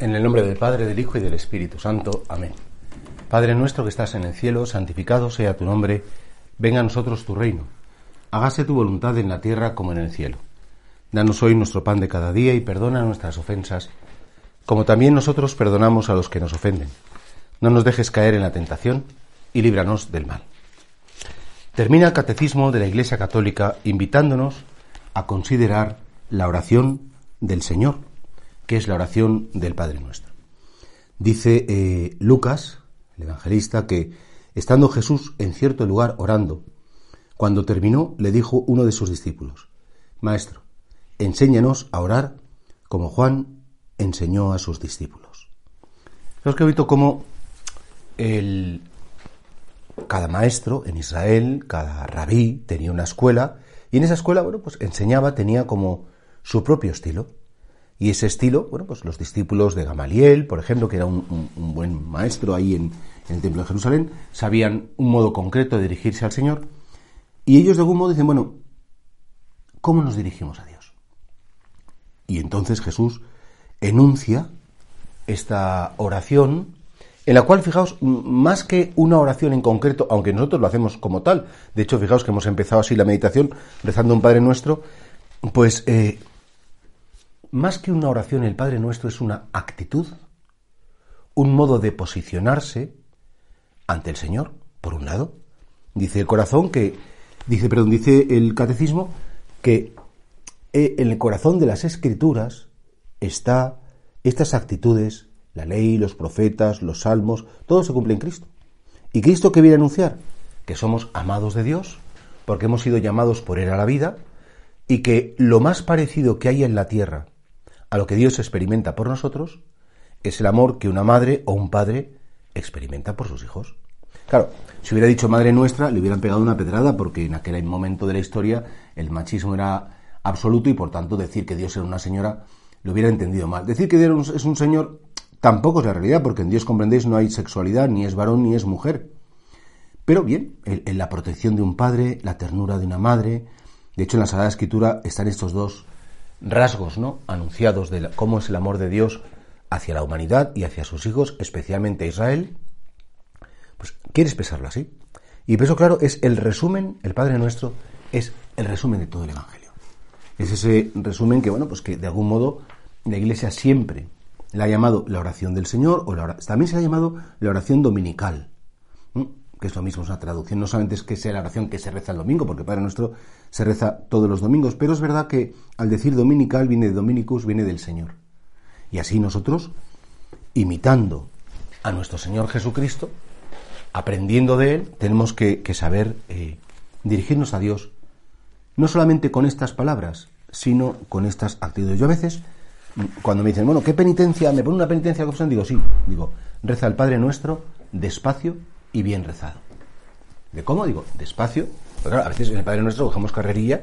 En el nombre del Padre, del Hijo y del Espíritu Santo. Amén. Padre nuestro que estás en el cielo, santificado sea tu nombre, venga a nosotros tu reino. Hágase tu voluntad en la tierra como en el cielo. Danos hoy nuestro pan de cada día y perdona nuestras ofensas, como también nosotros perdonamos a los que nos ofenden. No nos dejes caer en la tentación y líbranos del mal. Termina el catecismo de la Iglesia Católica invitándonos a considerar la oración del Señor que es la oración del Padre Nuestro. Dice eh, Lucas, el evangelista, que estando Jesús en cierto lugar orando, cuando terminó le dijo uno de sus discípulos, Maestro, enséñanos a orar como Juan enseñó a sus discípulos. Os que visto cómo el, cada maestro en Israel, cada rabí tenía una escuela y en esa escuela, bueno, pues enseñaba, tenía como su propio estilo. Y ese estilo, bueno, pues los discípulos de Gamaliel, por ejemplo, que era un, buen maestro ahí en, el Templo de Jerusalén, sabían un modo concreto de dirigirse al Señor. Y ellos de algún modo dicen, bueno, ¿cómo nos dirigimos a Dios? Y entonces Jesús enuncia esta oración, en la cual, fijaos, más que una oración en concreto, aunque nosotros lo hacemos como tal, de hecho, fijaos que hemos empezado así la meditación, rezando un Padre Nuestro, pues eh, más que una oración, el Padre Nuestro es una actitud, un modo de posicionarse ante el Señor, por un lado. Dice el corazón que, dice, perdón, dice el catecismo que eh, en el corazón de las escrituras está estas actitudes, la ley, los profetas, los salmos, todo se cumple en Cristo. ¿Y Cristo qué viene a anunciar? Que somos amados de Dios, porque hemos sido llamados por Él a la vida, y que lo más parecido que hay en la tierra a lo que Dios experimenta por nosotros es el amor que una madre o un padre experimenta por sus hijos. Claro, si hubiera dicho madre nuestra, le hubieran pegado una pedrada porque en aquel momento de la historia el machismo era absoluto y por tanto decir que Dios era una señora lo hubiera entendido mal. Decir que Dios es un señor tampoco es la realidad porque en Dios comprendéis no hay sexualidad, ni es varón ni es mujer. Pero bien, en la protección de un padre, la ternura de una madre, de hecho en la Sagrada Escritura están estos dos rasgos ¿no? anunciados de cómo es el amor de Dios hacia la humanidad y hacia sus hijos, especialmente a Israel, pues quiere expresarlo así. Y por eso, claro, es el resumen, el Padre Nuestro es el resumen de todo el Evangelio. Es ese resumen que, bueno, pues que de algún modo la Iglesia siempre la ha llamado la oración del Señor, o la, también se ha llamado la oración dominical que es lo mismo, es una traducción, no solamente es que sea la oración que se reza el domingo, porque Padre Nuestro se reza todos los domingos, pero es verdad que al decir dominical viene de Dominicus, viene del Señor. Y así nosotros, imitando a nuestro Señor Jesucristo, aprendiendo de Él, tenemos que, saber eh, dirigirnos a Dios, no solamente con estas palabras, sino con estas actitudes. Yo a veces, cuando me dicen, bueno, ¿qué penitencia? ¿Me pone una penitencia Digo, sí, digo, reza al Padre Nuestro despacio y bien rezado. ¿De cómo? Digo, despacio. Porque claro, a veces en el Padre Nuestro cogemos carrerilla.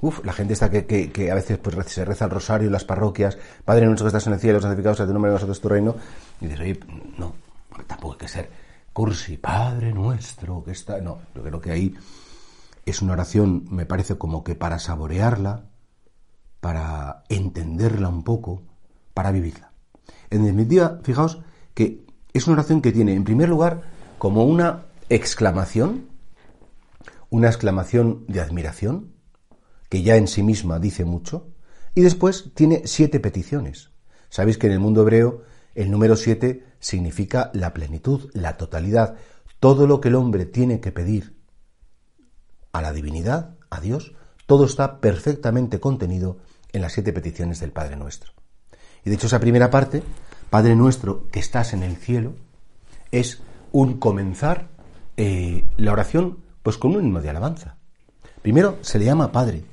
Uf, la gente está que, a veces pues, se reza el rosario las parroquias. Padre Nuestro que estás en el cielo, santificado sea tu nombre, nosotros tu reino. Y dices, oye, no, tampoco hay que ser cursi. Padre Nuestro que está... No, yo creo que ahí es una oración, me parece como que para saborearla, para entenderla un poco, para vivirla. En definitiva, fijaos que es una oración que tiene, en primer lugar, como una exclamación, una exclamación de admiración, que ya en sí misma dice mucho, y después tiene siete peticiones. Sabéis que en el mundo hebreo el número siete significa la plenitud, la totalidad, todo lo que el hombre tiene que pedir a la divinidad, a Dios, todo está perfectamente contenido en las siete peticiones del Padre Nuestro. Y de hecho esa primera parte, Padre Nuestro que estás en el cielo, es un comenzar eh, la oración pues con un himno de alabanza. Primero se le llama Padre.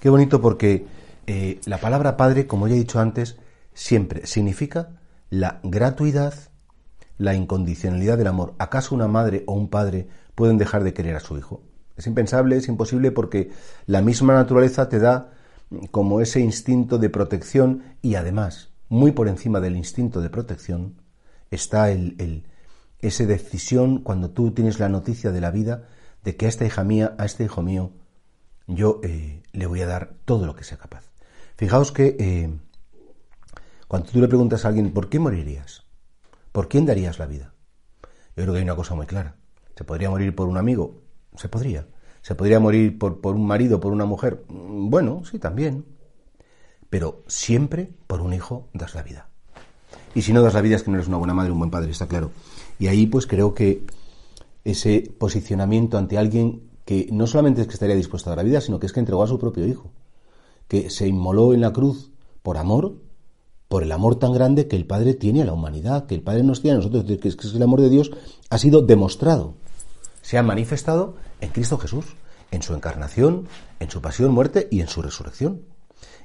Qué bonito porque eh, la palabra Padre, como ya he dicho antes, siempre significa la gratuidad, la incondicionalidad del amor. ¿Acaso una madre o un padre pueden dejar de querer a su hijo? Es impensable, es imposible porque la misma naturaleza te da como ese instinto de protección y además, muy por encima del instinto de protección, está el, esa decisión cuando tú tienes la noticia de la vida de que a esta hija mía, a este hijo mío, yo eh, le voy a dar todo lo que sea capaz. Fijaos que eh, Cuando tú le preguntas a alguien, ¿por qué morirías? ¿Por quién darías la vida? Yo creo que hay una cosa muy clara. ¿Se podría morir por un amigo? Se podría. ¿Se podría morir por, por un marido, por una mujer? Bueno, sí, también. Pero siempre por un hijo das la vida. Y si no das la vida es que no eres una buena madre, un buen padre, está claro. Y ahí pues creo que ese posicionamiento ante alguien que no solamente es que estaría dispuesto a dar la vida, sino que es que entregó a su propio hijo, que se inmoló en la cruz por amor, por el amor tan grande que el Padre tiene a la humanidad, que el Padre nos tiene a nosotros, que es el amor de Dios ha sido demostrado, se ha manifestado en Cristo Jesús, en su encarnación, en su pasión, muerte y en su resurrección.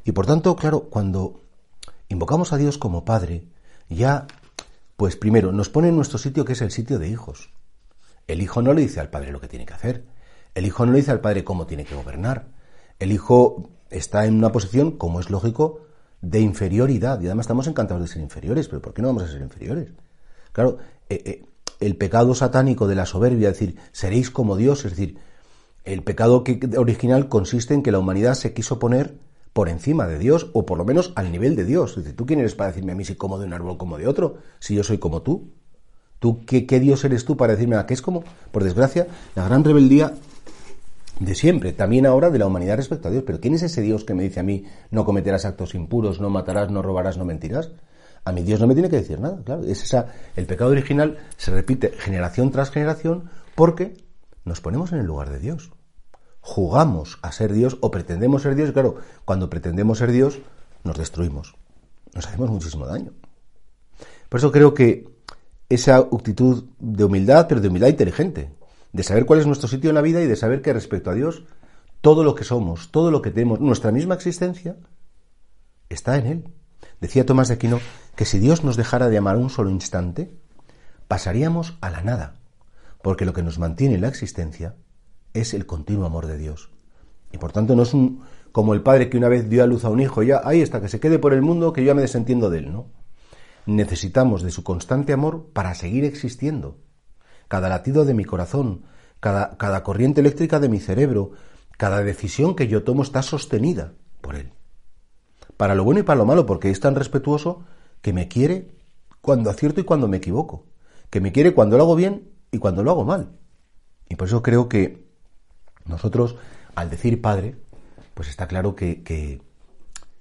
Y por tanto, claro, cuando invocamos a Dios como Padre, ya, pues primero, nos pone en nuestro sitio que es el sitio de hijos. El hijo no le dice al padre lo que tiene que hacer. El hijo no le dice al padre cómo tiene que gobernar. El hijo está en una posición, como es lógico, de inferioridad. Y además estamos encantados de ser inferiores, pero ¿por qué no vamos a ser inferiores? Claro, eh, eh, el pecado satánico de la soberbia, es decir, seréis como Dios, es decir, el pecado original consiste en que la humanidad se quiso poner por encima de Dios, o por lo menos al nivel de Dios. Dice, ¿tú quién eres para decirme a mí si como de un árbol como de otro? Si yo soy como tú. ¿Tú qué, qué Dios eres tú para decirme a qué es como? Por desgracia, la gran rebeldía de siempre, también ahora de la humanidad respecto a Dios. Pero ¿quién es ese Dios que me dice a mí no cometerás actos impuros, no matarás, no robarás, no mentirás? A mí Dios no me tiene que decir nada, claro. Es esa, el pecado original se repite generación tras generación porque nos ponemos en el lugar de Dios jugamos a ser Dios o pretendemos ser Dios, claro, cuando pretendemos ser Dios, nos destruimos. Nos hacemos muchísimo daño. Por eso creo que esa actitud de humildad, pero de humildad inteligente, de saber cuál es nuestro sitio en la vida y de saber que respecto a Dios, todo lo que somos, todo lo que tenemos, nuestra misma existencia, está en Él. Decía Tomás de Aquino que si Dios nos dejara de amar un solo instante, pasaríamos a la nada, porque lo que nos mantiene en la existencia es el continuo amor de Dios. Y por tanto no es un como el padre que una vez dio a luz a un hijo, ya ahí está, que se quede por el mundo, que yo ya me desentiendo de él, ¿no? Necesitamos de su constante amor para seguir existiendo. Cada latido de mi corazón, cada, cada corriente eléctrica de mi cerebro, cada decisión que yo tomo está sostenida por él. Para lo bueno y para lo malo, porque es tan respetuoso que me quiere cuando acierto y cuando me equivoco, que me quiere cuando lo hago bien y cuando lo hago mal. Y por eso creo que nosotros, al decir Padre, pues está claro que, que,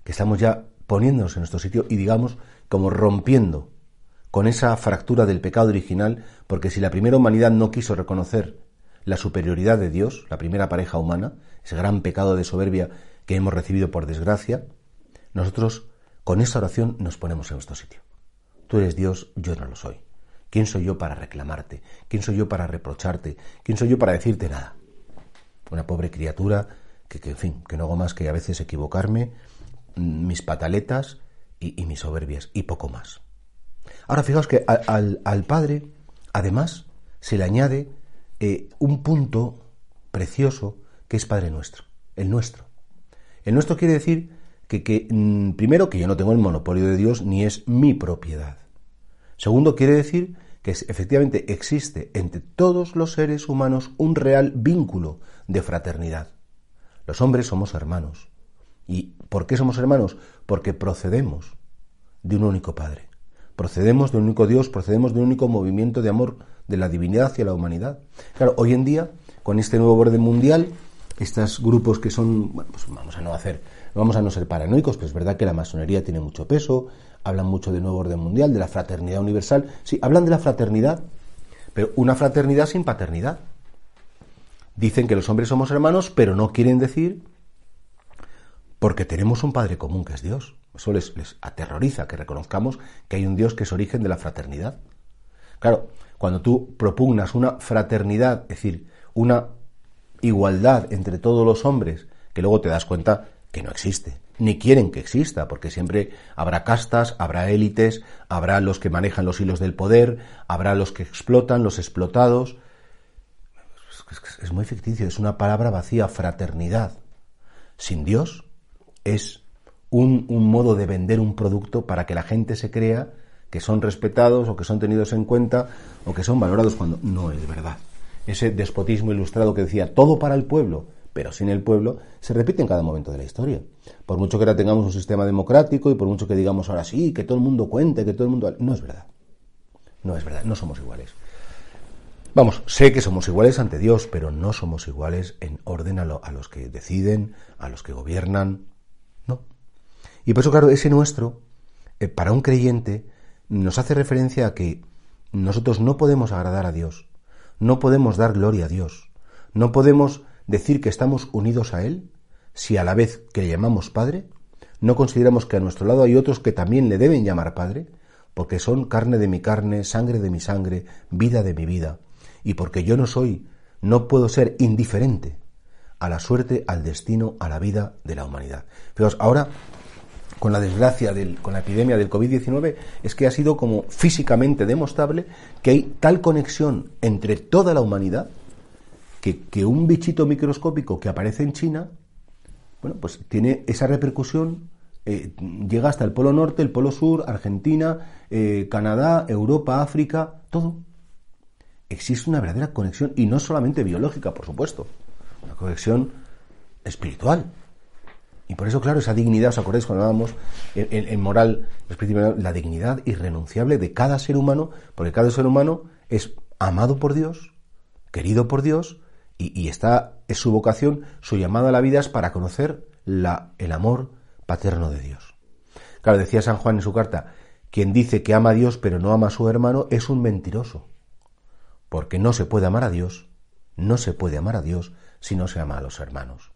estamos ya poniéndonos en nuestro sitio y digamos como rompiendo con esa fractura del pecado original, porque si la primera humanidad no quiso reconocer la superioridad de Dios, la primera pareja humana, ese gran pecado de soberbia que hemos recibido por desgracia, nosotros con esa oración nos ponemos en nuestro sitio. Tú eres Dios, yo no lo soy. ¿Quién soy yo para reclamarte? ¿Quién soy yo para reprocharte? ¿Quién soy yo para decirte nada? Una pobre criatura que, en fin, que no hago más que a veces equivocarme, mm, mis pataletas y, mis soberbias, y poco más. Ahora fijaos que al, Padre, además, se le añade eh, un punto precioso que es Padre nuestro, el nuestro. El nuestro quiere decir que, que mm, primero, que yo no tengo el monopolio de Dios ni es mi propiedad. Segundo, quiere decir que efectivamente existe entre todos los seres humanos un real vínculo de fraternidad. Los hombres somos hermanos. ¿Y por qué somos hermanos? Porque procedemos de un único Padre. Procedemos de un único Dios, procedemos de un único movimiento de amor de la divinidad hacia la humanidad. Claro, hoy en día, con este nuevo orden mundial, estos grupos que son, bueno, pues vamos a no hacer, vamos a no ser paranoicos, pero es verdad que la masonería tiene mucho peso, hablan mucho del nuevo orden mundial, de la fraternidad universal. Sí, hablan de la fraternidad, pero una fraternidad sin paternidad. Dicen que los hombres somos hermanos, pero no quieren decir porque tenemos un Padre común que es Dios. Eso les, les aterroriza que reconozcamos que hay un Dios que es origen de la fraternidad. Claro, cuando tú propugnas una fraternidad, es decir, una igualdad entre todos los hombres, que luego te das cuenta que no existe ni quieren que exista, porque siempre habrá castas, habrá élites, habrá los que manejan los hilos del poder, habrá los que explotan, los explotados. Es muy ficticio, es una palabra vacía, fraternidad. Sin Dios es un, modo de vender un producto para que la gente se crea que son respetados o que son tenidos en cuenta o que son valorados cuando no es verdad. Ese despotismo ilustrado que decía todo para el pueblo, pero sin el pueblo, se repite en cada momento de la historia. Por mucho que ahora tengamos un sistema democrático y por mucho que digamos ahora sí, que todo el mundo cuente, que todo el mundo... No es verdad. No es verdad, no somos iguales. Vamos, sé que somos iguales ante Dios, pero no somos iguales en orden a, los que deciden, a los que gobiernan. No. Y por eso, claro, ese nuestro, eh, para un creyente, nos hace referencia a que nosotros no podemos agradar a Dios, no podemos dar gloria a Dios, no podemos decir que estamos unidos a Él si a la vez que le llamamos Padre, no consideramos que a nuestro lado hay otros que también le deben llamar Padre, porque son carne de mi carne, sangre de mi sangre, vida de mi vida y porque yo no soy, no puedo ser indiferente a la suerte, al destino, a la vida de la humanidad. Fijaos, ahora, con la desgracia, del, con la epidemia del COVID-19, es que ha sido como físicamente demostrable que hay tal conexión entre toda la humanidad que, un bichito microscópico que aparece en China, bueno, pues tiene esa repercusión eh, llega hasta el Polo Norte, el Polo Sur, Argentina, eh, Canadá, Europa, África, todo existe una verdadera conexión, y no solamente biológica, por supuesto, una conexión espiritual. Y por eso, claro, esa dignidad, ¿os acordáis cuando hablábamos en, moral, la dignidad irrenunciable de cada ser humano, porque cada ser humano es amado por Dios, querido por Dios, y, está, es su vocación, su llamada a la vida es para conocer la, el amor paterno de Dios. Claro, decía San Juan en su carta, quien dice que ama a Dios pero no ama a su hermano es un mentiroso porque no se puede amar a Dios, no se puede amar a Dios si no se ama a los hermanos.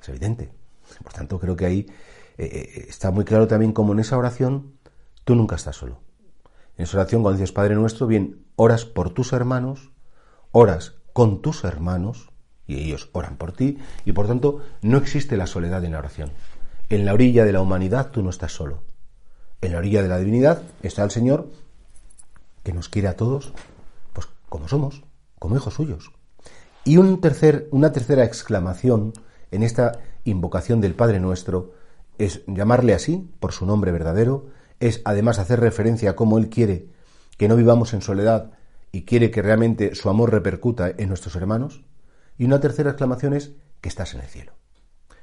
Es evidente. Por tanto, creo que ahí eh, eh, está muy claro también como en esa oración tú nunca estás solo. En esa oración, cuando dices Padre nuestro, bien, oras por tus hermanos, oras con tus hermanos, y ellos oran por ti, y por tanto no existe la soledad en la oración. En la orilla de la humanidad tú no estás solo. En la orilla de la divinidad está el Señor que nos quiere a todos como somos, como hijos suyos. Y un tercer, una tercera exclamación en esta invocación del Padre Nuestro es llamarle así, por su nombre verdadero, es además hacer referencia a cómo Él quiere que no vivamos en soledad y quiere que realmente su amor repercuta en nuestros hermanos. Y una tercera exclamación es que estás en el cielo.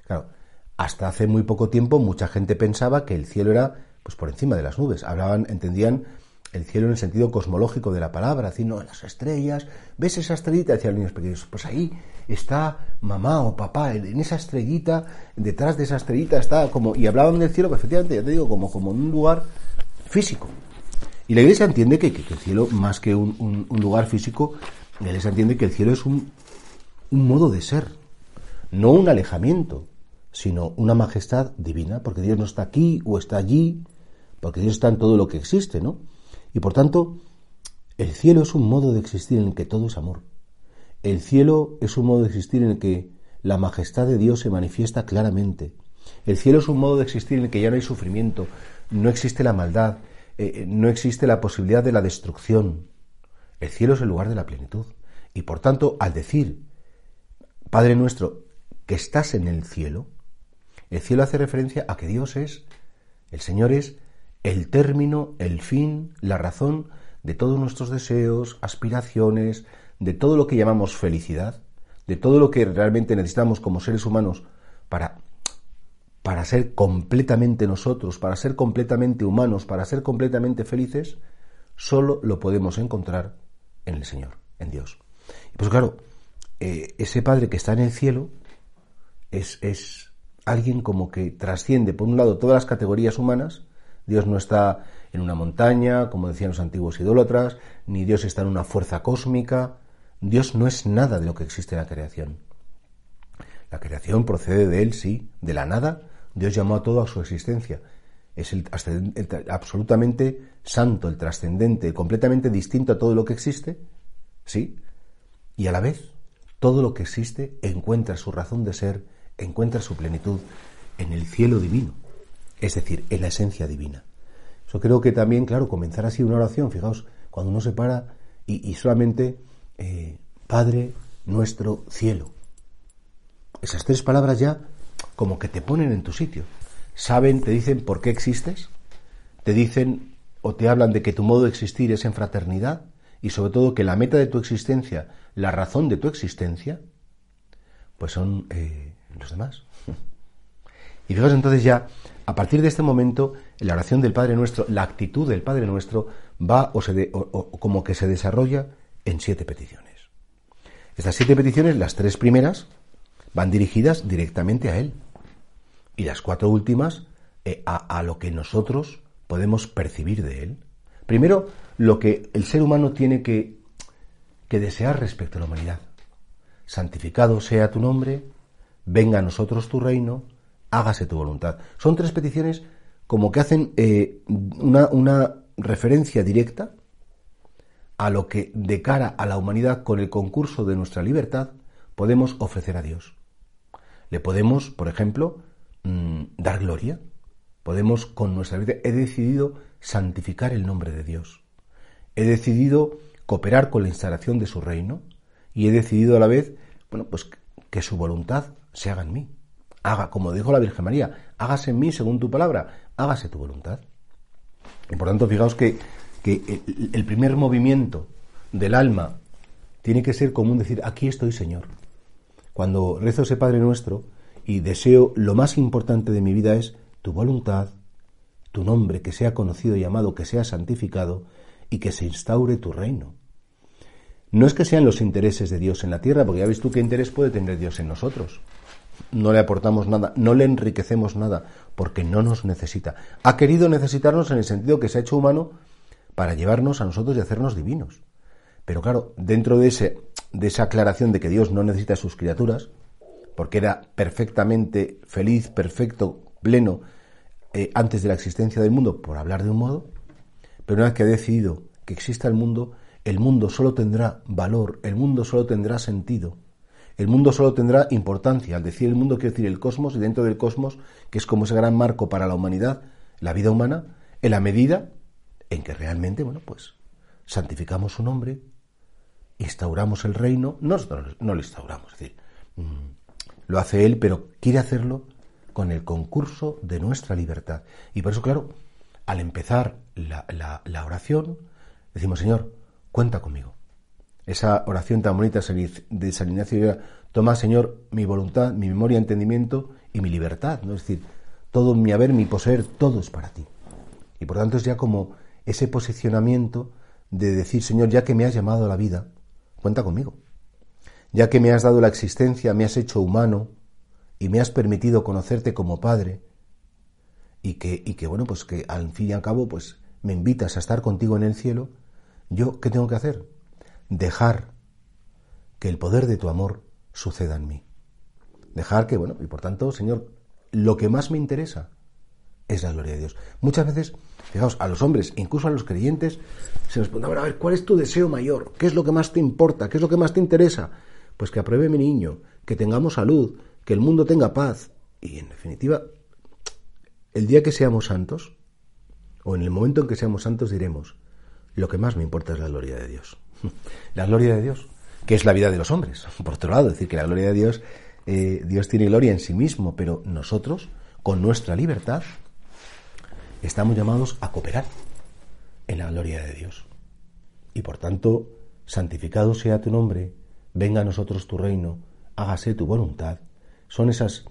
Claro, hasta hace muy poco tiempo mucha gente pensaba que el cielo era pues por encima de las nubes. Hablaban, entendían el cielo en el sentido cosmológico de la palabra, sino las estrellas, ves esa estrellita, decían los niños pequeños, pues ahí está mamá o papá, en esa estrellita, detrás de esa estrellita está como, y hablaban del cielo, pues efectivamente, ya te digo, como, como en un lugar físico. Y la iglesia entiende que, el cielo, más que un, lugar físico, la iglesia entiende que el cielo es un, un modo de ser, no un alejamiento, sino una majestad divina, porque Dios no está aquí o está allí, porque Dios está en todo lo que existe, ¿no? Y por tanto, el cielo es un modo de existir en el que todo es amor. El cielo es un modo de existir en el que la majestad de Dios se manifiesta claramente. El cielo es un modo de existir en el que ya no hay sufrimiento, no existe la maldad, eh, eh, no existe la posibilidad de la destrucción. El cielo es el lugar de la plenitud. Y por tanto, al decir, Padre nuestro, que estás en el cielo, el cielo hace referencia a que Dios es, el Señor es el término, el fin, la razón de todos nuestros deseos, aspiraciones, de todo lo que llamamos felicidad, de todo lo que realmente necesitamos como seres humanos para, para ser completamente nosotros, para ser completamente humanos, para ser completamente felices, solo lo podemos encontrar en el Señor, en Dios. Pues claro, eh, ese Padre que está en el cielo es, es alguien como que trasciende, por un lado, todas las categorías humanas, Dios no está en una montaña, como decían los antiguos idólatras, ni Dios está en una fuerza cósmica. Dios no es nada de lo que existe en la creación. La creación procede de Él, sí, de la nada. Dios llamó a todo a su existencia. Es el, absolutamente santo, el trascendente, completamente distinto a todo lo que existe, sí. Y a la vez, todo lo que existe encuentra su razón de ser, encuentra su plenitud en el cielo divino es decir, en la esencia divina. Yo creo que también, claro, comenzar así una oración, fijaos, cuando uno se para y, solamente eh, Padre nuestro cielo. Esas tres palabras ya como que te ponen en tu sitio. Saben, te dicen por qué existes, te dicen o te hablan de que tu modo de existir es en fraternidad y sobre todo que la meta de tu existencia, la razón de tu existencia, pues son eh, los demás. Y fijaos entonces ya, a partir de este momento, la oración del Padre Nuestro, la actitud del Padre Nuestro va o, se como que se desarrolla en siete peticiones. Estas siete peticiones, las tres primeras, van dirigidas directamente a Él. Y las cuatro últimas eh, a, lo que nosotros podemos percibir de Él. Primero, lo que el ser humano tiene que, que desear respecto a la humanidad. Santificado sea tu nombre, venga a nosotros tu reino, hágase tu voluntad. Son tres peticiones como que hacen eh, una, una referencia directa a lo que de cara a la humanidad con el concurso de nuestra libertad podemos ofrecer a Dios. Le podemos, por ejemplo, mm, dar gloria. Podemos con nuestra vida, he decidido santificar el nombre de Dios. He decidido cooperar con la instalación de su reino y he decidido a la vez, bueno, pues que su voluntad se haga en mí haga, como dijo la Virgen María, hágase en mí según tu palabra, hágase tu voluntad. Y por tanto, fijaos que, que el, primer movimiento del alma tiene que ser común decir, aquí estoy Señor. Cuando rezo ese Padre nuestro y deseo, lo más importante de mi vida es tu voluntad, tu nombre, que sea conocido y amado, que sea santificado y que se instaure tu reino. No es que sean los intereses de Dios en la tierra, porque ya ves tú qué interés puede tener Dios en nosotros no le aportamos nada, no le enriquecemos nada, porque no nos necesita. Ha querido necesitarnos en el sentido que se ha hecho humano para llevarnos a nosotros y hacernos divinos. Pero claro, dentro de, ese, de esa aclaración de que Dios no necesita a sus criaturas, porque era perfectamente feliz, perfecto, pleno, eh, antes de la existencia del mundo, por hablar de un modo, pero una vez que ha decidido que exista el mundo, el mundo solo tendrá valor, el mundo solo tendrá sentido el mundo solo tendrá importancia. Al decir el mundo quiero decir el cosmos y dentro del cosmos, que es como ese gran marco para la humanidad, la vida humana, en la medida en que realmente, bueno, pues santificamos su nombre, instauramos el reino, no, no, lo instauramos, es decir, lo hace él, pero quiere hacerlo con el concurso de nuestra libertad. Y por eso, claro, al empezar la, la oración, decimos, Señor, cuenta conmigo esa oración tan bonita de San Ignacio toma, Señor, mi voluntad, mi memoria, entendimiento y mi libertad, ¿no? Es decir, todo mi haber, mi poseer, todo es para ti. Y por tanto es ya como ese posicionamiento de decir, Señor, ya que me has llamado a la vida, cuenta conmigo. Ya que me has dado la existencia, me has hecho humano y me has permitido conocerte como Padre y que, y que bueno, pues que al fin y al cabo, pues me invitas a estar contigo en el cielo, yo, ¿qué tengo que hacer? dejar que el poder de tu amor suceda en mí. Dejar que, bueno, y por tanto, Señor, lo que más me interesa es la gloria de Dios. Muchas veces, fijaos, a los hombres, incluso a los creyentes, se nos pregunta, a ver, ¿cuál es tu deseo mayor? ¿Qué es lo que más te importa? ¿Qué es lo que más te interesa? Pues que apruebe mi niño, que tengamos salud, que el mundo tenga paz. Y en definitiva, el día que seamos santos, o en el momento en que seamos santos, diremos, lo que más me importa es la gloria de Dios. La gloria de Dios, que es la vida de los hombres. Por otro lado, decir que la gloria de Dios, eh, Dios tiene gloria en sí mismo, pero nosotros, con nuestra libertad, estamos llamados a cooperar en la gloria de Dios. Y por tanto, santificado sea tu nombre, venga a nosotros tu reino, hágase tu voluntad. Son esas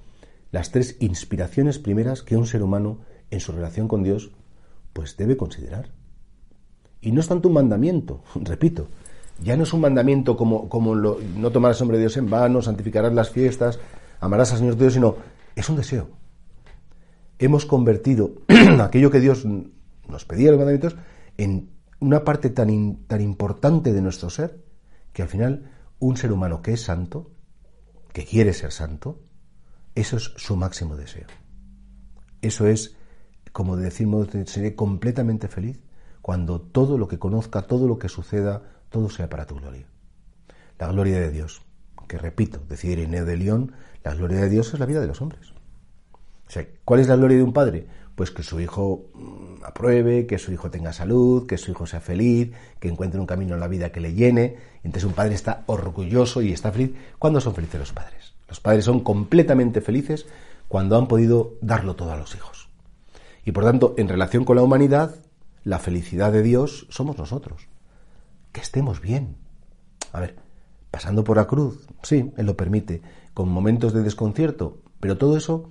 las tres inspiraciones primeras que un ser humano en su relación con Dios pues debe considerar. Y no es tanto un mandamiento, repito, ya no es un mandamiento como, como lo, no tomarás nombre de Dios en vano, santificarás las fiestas, amarás al Señor Dios, sino es un deseo. Hemos convertido aquello que Dios nos pedía los mandamientos en una parte tan, tan importante de nuestro ser que al final un ser humano que es santo, que quiere ser santo, eso es su máximo deseo. Eso es, como decimos, seré completamente feliz cuando todo lo que conozca, todo lo que suceda, todo sea para tu gloria. La gloria de Dios, que repito, decía Ireneo de León, la gloria de Dios es la vida de los hombres. O sea, ¿cuál es la gloria de un padre? Pues que su hijo mm, apruebe, que su hijo tenga salud, que su hijo sea feliz, que encuentre un camino en la vida que le llene. Entonces un padre está orgulloso y está feliz. ¿Cuándo son felices los padres? Los padres son completamente felices cuando han podido darlo todo a los hijos. Y por tanto, en relación con la humanidad, la felicidad de Dios somos nosotros. Que estemos bien. A ver, pasando por la cruz, sí, Él lo permite. con momentos de desconcierto, pero todo eso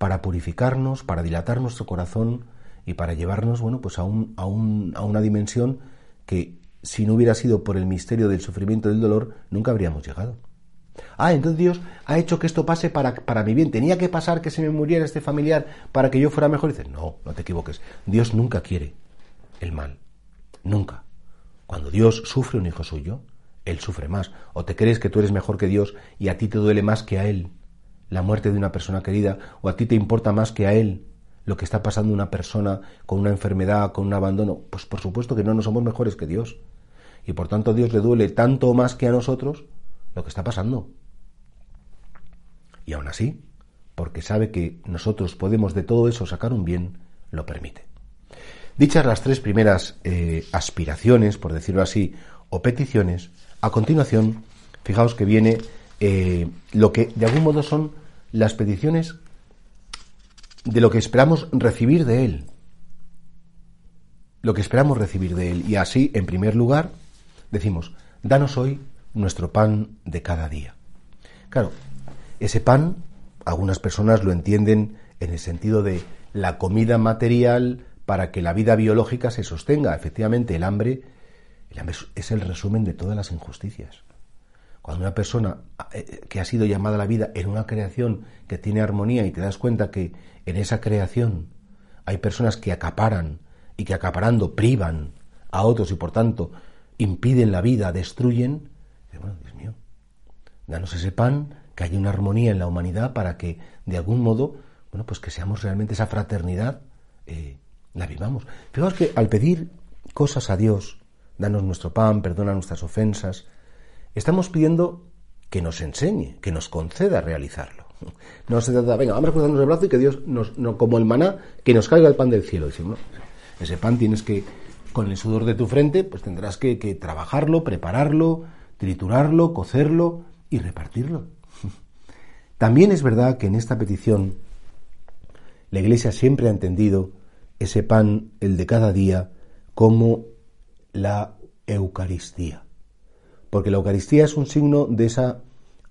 para purificarnos, para dilatar nuestro corazón y para llevarnos, bueno, pues a, un, a, un, a una dimensión que si no hubiera sido por el misterio del sufrimiento y del dolor, nunca habríamos llegado. Ah, entonces Dios ha hecho que esto pase para, para mi bien. Tenía que pasar que se me muriera este familiar para que yo fuera mejor. Y dices, no, no te equivoques. Dios nunca quiere el mal. Nunca. Cuando Dios sufre un hijo suyo, Él sufre más. O te crees que tú eres mejor que Dios y a ti te duele más que a Él la muerte de una persona querida, o a ti te importa más que a Él lo que está pasando una persona con una enfermedad, con un abandono. Pues por supuesto que no, no somos mejores que Dios. Y por tanto a Dios le duele tanto más que a nosotros lo que está pasando. Y aún así, porque sabe que nosotros podemos de todo eso sacar un bien, lo permite. Dichas las tres primeras eh, aspiraciones, por decirlo así, o peticiones, a continuación, fijaos que viene eh, lo que de algún modo son las peticiones de lo que esperamos recibir de Él. Lo que esperamos recibir de Él. Y así, en primer lugar, decimos, danos hoy nuestro pan de cada día. Claro, ese pan, algunas personas lo entienden en el sentido de la comida material para que la vida biológica se sostenga. Efectivamente, el hambre, el hambre es el resumen de todas las injusticias. Cuando una persona eh, que ha sido llamada a la vida en una creación que tiene armonía y te das cuenta que en esa creación hay personas que acaparan y que acaparando privan a otros y por tanto impiden la vida, destruyen, bueno, Dios mío, danos ese pan, que haya una armonía en la humanidad para que de algún modo, bueno, pues que seamos realmente esa fraternidad, eh, la vivamos. Fijaos que al pedir cosas a Dios, danos nuestro pan, perdona nuestras ofensas, Estamos pidiendo que nos enseñe, que nos conceda realizarlo. No se trata, venga, vamos a cruzarnos el brazo y que Dios, nos, no, como el maná, que nos caiga el pan del cielo. Ese pan tienes que, con el sudor de tu frente, pues tendrás que trabajarlo, prepararlo, triturarlo, cocerlo y repartirlo. También es verdad que en esta petición la Iglesia siempre ha entendido ese pan, el de cada día, como la Eucaristía porque la Eucaristía es un signo de esa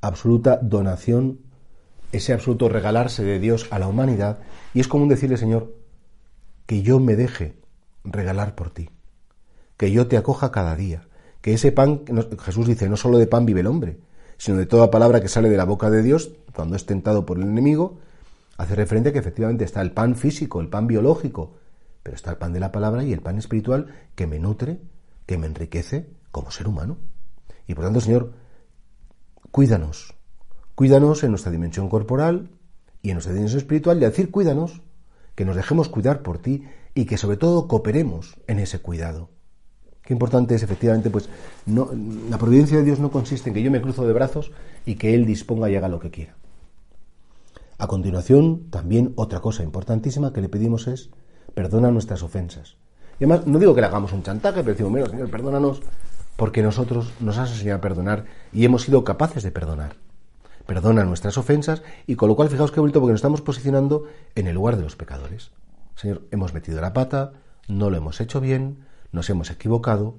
absoluta donación, ese absoluto regalarse de Dios a la humanidad, y es común decirle, Señor, que yo me deje regalar por ti, que yo te acoja cada día, que ese pan, Jesús dice, no solo de pan vive el hombre, sino de toda palabra que sale de la boca de Dios cuando es tentado por el enemigo, hace referencia a que efectivamente está el pan físico, el pan biológico, pero está el pan de la palabra y el pan espiritual que me nutre, que me enriquece como ser humano. Y por tanto, Señor, cuídanos. Cuídanos en nuestra dimensión corporal y en nuestra dimensión espiritual. Y decir cuídanos, que nos dejemos cuidar por ti y que sobre todo cooperemos en ese cuidado. Qué importante es efectivamente, pues la providencia de Dios no consiste en que yo me cruzo de brazos y que Él disponga y haga lo que quiera. A continuación, también otra cosa importantísima que le pedimos es perdona nuestras ofensas. Y además, no digo que le hagamos un chantaje, pero decimos, mira, Señor, perdónanos porque nosotros nos has enseñado a perdonar y hemos sido capaces de perdonar. Perdona nuestras ofensas y con lo cual fijaos qué bonito porque nos estamos posicionando en el lugar de los pecadores. Señor, hemos metido la pata, no lo hemos hecho bien, nos hemos equivocado,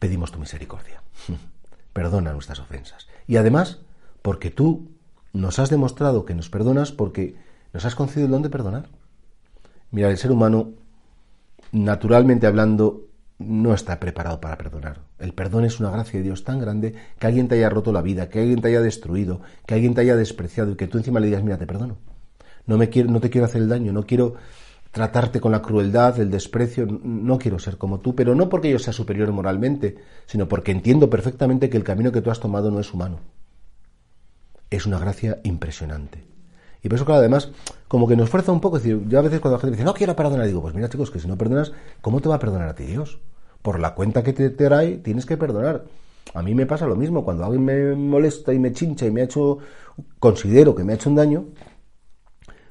pedimos tu misericordia. Perdona nuestras ofensas. Y además, porque tú nos has demostrado que nos perdonas porque nos has concedido el don de perdonar. Mira, el ser humano, naturalmente hablando, no está preparado para perdonar. El perdón es una gracia de Dios tan grande que alguien te haya roto la vida, que alguien te haya destruido, que alguien te haya despreciado y que tú encima le digas, mira, te perdono. No, me quiero, no te quiero hacer el daño, no quiero tratarte con la crueldad, el desprecio, no quiero ser como tú, pero no porque yo sea superior moralmente, sino porque entiendo perfectamente que el camino que tú has tomado no es humano. Es una gracia impresionante. Y por eso, claro, además, como que nos fuerza un poco. decir, yo a veces cuando la gente dice, no quiero perdonar, digo, pues mira, chicos, que si no perdonas, ¿cómo te va a perdonar a ti Dios? Por la cuenta que te trae, tienes que perdonar. A mí me pasa lo mismo. Cuando alguien me molesta y me chincha y me ha hecho, considero que me ha hecho un daño,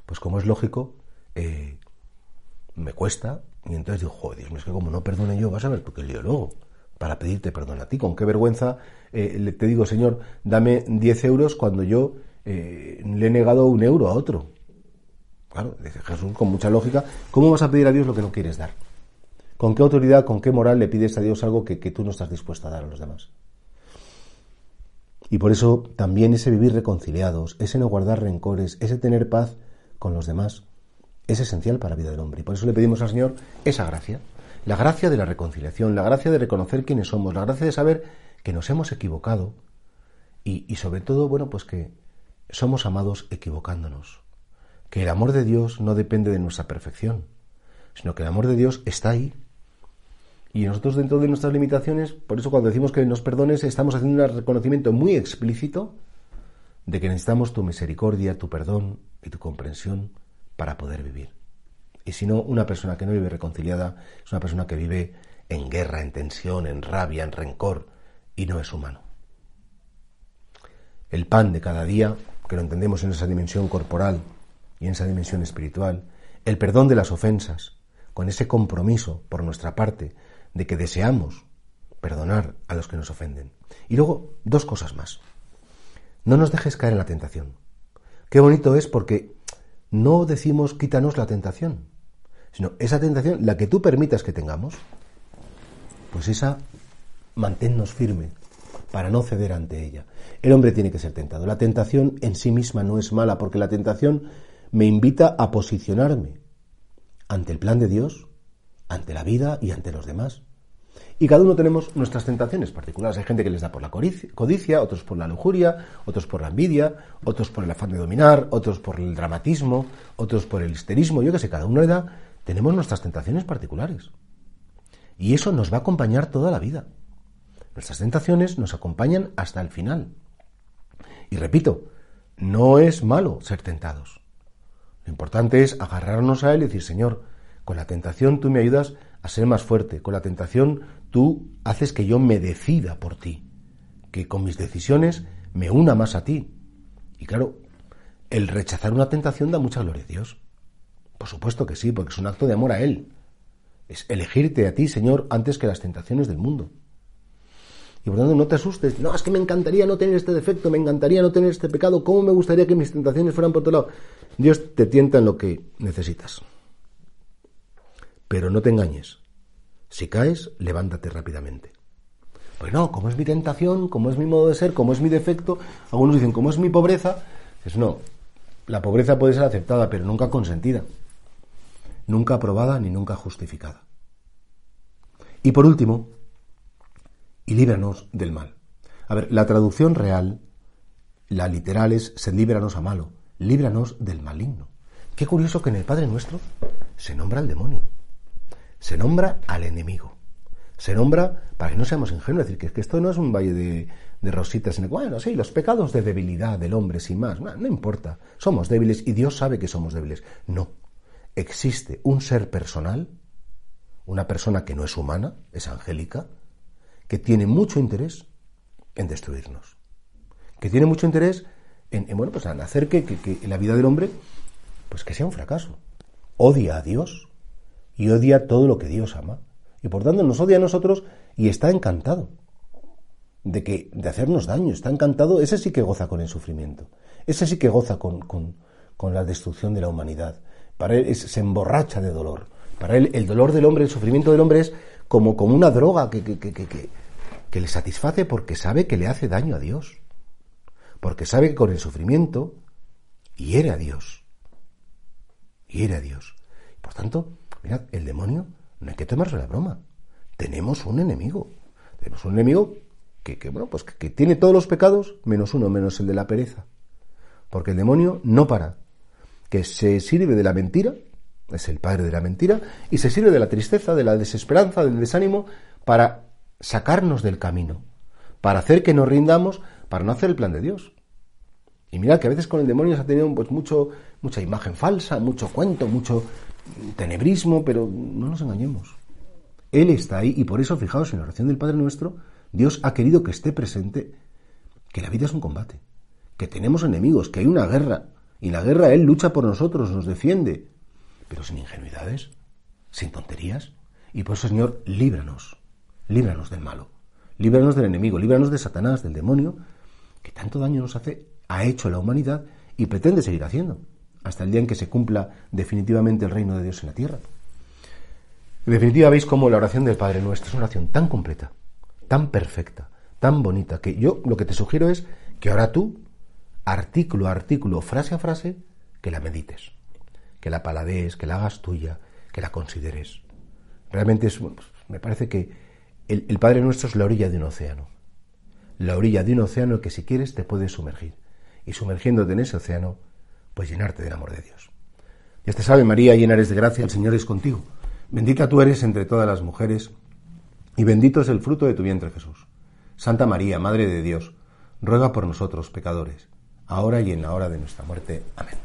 pues como es lógico, eh, me cuesta. Y entonces digo, joder, es que como no perdone yo, vas a ver tú qué lío luego para pedirte perdón a ti. Con qué vergüenza eh, te digo, Señor, dame 10 euros cuando yo eh, le he negado un euro a otro. Claro, dice Jesús con mucha lógica, ¿cómo vas a pedir a Dios lo que no quieres dar? ¿Con qué autoridad, con qué moral le pides a Dios algo que, tú no estás dispuesto a dar a los demás? Y por eso también ese vivir reconciliados, ese no guardar rencores, ese tener paz con los demás, es esencial para la vida del hombre. Y por eso le pedimos al Señor esa gracia, la gracia de la reconciliación, la gracia de reconocer quiénes somos, la gracia de saber que nos hemos equivocado y, y sobre todo, bueno, pues que somos amados equivocándonos, que el amor de Dios no depende de nuestra perfección, sino que el amor de Dios está ahí y nosotros dentro de nuestras limitaciones, por eso cuando decimos que nos perdones, estamos haciendo un reconocimiento muy explícito de que necesitamos tu misericordia, tu perdón y tu comprensión para poder vivir. Y si no, una persona que no vive reconciliada es una persona que vive en guerra, en tensión, en rabia, en rencor, y no es humano. El pan de cada día, que lo entendemos en esa dimensión corporal y en esa dimensión espiritual, el perdón de las ofensas, con ese compromiso por nuestra parte de que deseamos perdonar a los que nos ofenden. Y luego, dos cosas más. No nos dejes caer en la tentación. Qué bonito es porque no decimos quítanos la tentación, sino esa tentación, la que tú permitas que tengamos, pues esa manténnos firme para no ceder ante ella. El hombre tiene que ser tentado. La tentación en sí misma no es mala porque la tentación me invita a posicionarme ante el plan de Dios ante la vida y ante los demás. Y cada uno tenemos nuestras tentaciones particulares. Hay gente que les da por la codicia, otros por la lujuria, otros por la envidia, otros por el afán de dominar, otros por el dramatismo, otros por el histerismo. Yo que sé, cada uno le da, tenemos nuestras tentaciones particulares. Y eso nos va a acompañar toda la vida. Nuestras tentaciones nos acompañan hasta el final. Y repito, no es malo ser tentados. Lo importante es agarrarnos a Él y decir, Señor, con la tentación tú me ayudas a ser más fuerte. Con la tentación tú haces que yo me decida por ti. Que con mis decisiones me una más a ti. Y claro, el rechazar una tentación da mucha gloria a Dios. Por supuesto que sí, porque es un acto de amor a Él. Es elegirte a ti, Señor, antes que las tentaciones del mundo. Y por tanto, no te asustes. No, es que me encantaría no tener este defecto, me encantaría no tener este pecado. ¿Cómo me gustaría que mis tentaciones fueran por otro lado? Dios te tienta en lo que necesitas. Pero no te engañes. Si caes, levántate rápidamente. Pues no, como es mi tentación, como es mi modo de ser, como es mi defecto, algunos dicen, como es mi pobreza, es no. La pobreza puede ser aceptada, pero nunca consentida. Nunca aprobada ni nunca justificada. Y por último, y líbranos del mal. A ver, la traducción real, la literal es, se líbranos a malo, líbranos del maligno. Qué curioso que en el Padre Nuestro se nombra al demonio se nombra al enemigo. Se nombra, para que no seamos ingenuos, decir, que, que esto no es un valle de, rositas, sino bueno, sí, los pecados de debilidad del hombre, sin más, no, no importa, somos débiles y Dios sabe que somos débiles. No, existe un ser personal, una persona que no es humana, es angélica, que tiene mucho interés en destruirnos, que tiene mucho interés en, bueno, pues en hacer que, que, la vida del hombre, pues que sea un fracaso. Odia a Dios, y odia todo lo que Dios ama. Y por tanto nos odia a nosotros y está encantado de, que, de hacernos daño. Está encantado, ese sí que goza con el sufrimiento. Ese sí que goza con, con, con la destrucción de la humanidad. Para él se emborracha de dolor. Para él el dolor del hombre, el sufrimiento del hombre es como, como una droga que, que, que, que le satisface porque sabe que le hace daño a Dios. Porque sabe que con el sufrimiento hiere a Dios. Hiere a Dios. Por tanto, Mirad, el demonio no hay que tomarse la broma. Tenemos un enemigo. Tenemos un enemigo que, bueno, pues que, tiene todos los pecados menos uno, menos el de la pereza. Porque el demonio no para. Que se sirve de la mentira, es el padre de la mentira, y se sirve de la tristeza, de la desesperanza, del desánimo, para sacarnos del camino, para hacer que nos rindamos, para no hacer el plan de Dios. Y mirad que a veces con el demonio se ha tenido pues mucho, mucha imagen falsa, mucho cuento, mucho, tenebrismo, pero no nos engañemos. Él está ahí y por eso, fijaos, en la oración del Padre Nuestro, Dios ha querido que esté presente que la vida es un combate, que tenemos enemigos, que hay una guerra, y la guerra Él lucha por nosotros, nos defiende, pero sin ingenuidades, sin tonterías. Y por eso, Señor, líbranos, líbranos del malo, líbranos del enemigo, líbranos de Satanás, del demonio, que tanto daño nos hace, ha hecho la humanidad y pretende seguir haciendo hasta el día en que se cumpla definitivamente el reino de Dios en la tierra. En definitiva, veis cómo la oración del Padre Nuestro es una oración tan completa, tan perfecta, tan bonita, que yo lo que te sugiero es que ahora tú, artículo a artículo, frase a frase, que la medites, que la paladees, que la hagas tuya, que la consideres. Realmente es, me parece que el, Padre Nuestro es la orilla de un océano. La orilla de un océano que si quieres te puedes sumergir. Y sumergiéndote en ese océano, pues llenarte del amor de Dios. Dios te salve María, llena eres de gracia, el Señor es contigo. Bendita tú eres entre todas las mujeres, y bendito es el fruto de tu vientre Jesús. Santa María, Madre de Dios, ruega por nosotros pecadores, ahora y en la hora de nuestra muerte. Amén.